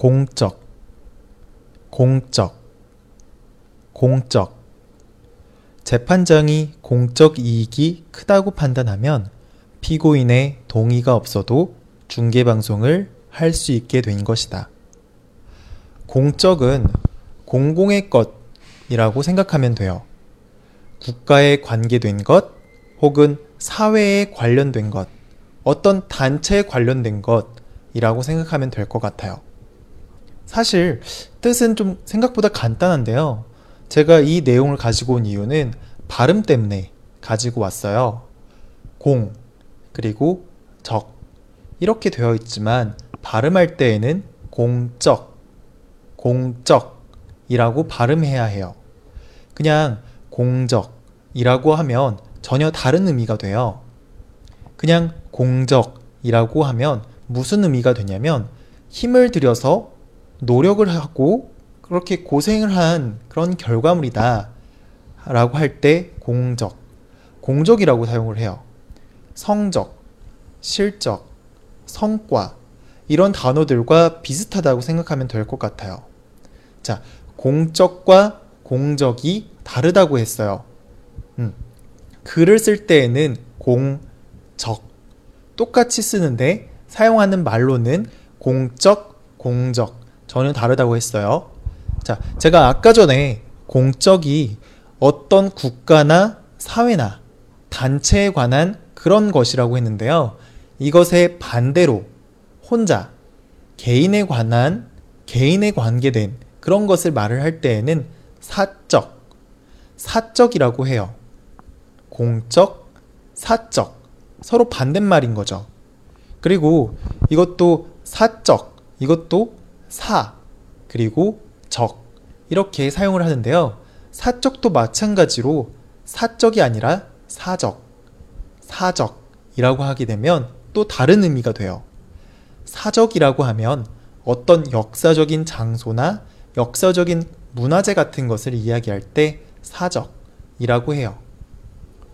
공적, 공적, 공적. 재판장이 공적 이익이 크다고 판단하면 피고인의 동의가 없어도 중계방송을 할 수 있게 된 것이다. 공적은 공공의 것이라고 생각하면 돼요. 국가에 관계된 것 혹은 사회에 관련된 것, 어떤 단체에 관련된 것이라고 생각하면 될 것 같아요. 사실 뜻은 좀 생각보다 간단한데요. 제가 이 내용을 가지고 온 이유는 발음 때문에 가지고 왔어요. 공, 그리고 적. 이렇게 되어 있지만 발음할 때에는 공적, 공적이라고 발음해야 해요. 그냥 공적이라고 하면 전혀 다른 의미가 돼요. 그냥 공적이라고 하면 무슨 의미가 되냐면 힘을 들여서 노력을 하고 그렇게 고생을 한 그런 결과물이다 라고 할 때 공적, 공적이라고 사용을 해요. 성적, 실적, 성과 이런 단어들과 비슷하다고 생각하면 될 것 같아요. 자, 공적과 공적이 다르다고 했어요. 음, 글을 쓸 때에는 공적 똑같이 쓰는데 사용하는 말로는 공적, 공적 저는 다르다고 했어요. 자, 제가 아까 전에 공적이 어떤 국가나 사회나 단체에 관한 그런 것이라고 했는데요. 이것의 반대로 혼자 개인에 관한 개인에 관계된 그런 것을 말을 할 때에는 사적, 사적이라고 해요. 공적, 사적. 서로 반대말인 거죠. 그리고 이것도 사적, 이것도 사, 그리고 적. 이렇게 사용을 하는데요. 사적도 마찬가지로 사적이 아니라 사적, 사적이라고 하게 되면 또 다른 의미가 돼요. 사적이라고 하면 어떤 역사적인 장소나 역사적인 문화재 같은 것을 이야기할 때 사적이라고 해요.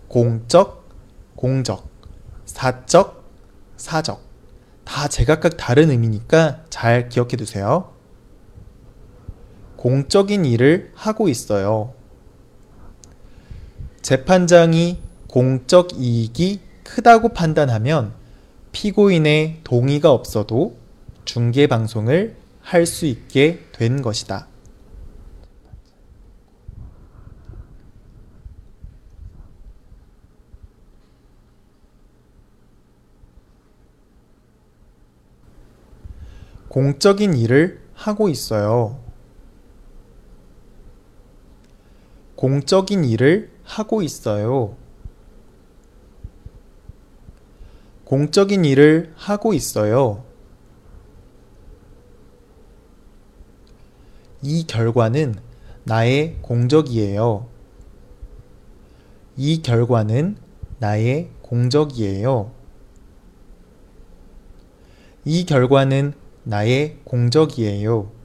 공적, 공적, 사적, 사적. 다 제각각 다른 의미니까 잘 기억해 두세요. 공적인 일을 하고 있어요. 재판장이 공적 이익이 크다고 판단하면 피고인의 동의가 없어도 중계 방송을 할 수 있게 된 것이다. 공적인 일을 하고 있어요. 공적인 일을 하고 있어요. 공적인 일을 하고 있어요. 이 결과는 나의 공적이에요. 이 결과는 나의 공적이에요. 이 결과는 나의 공적이에요.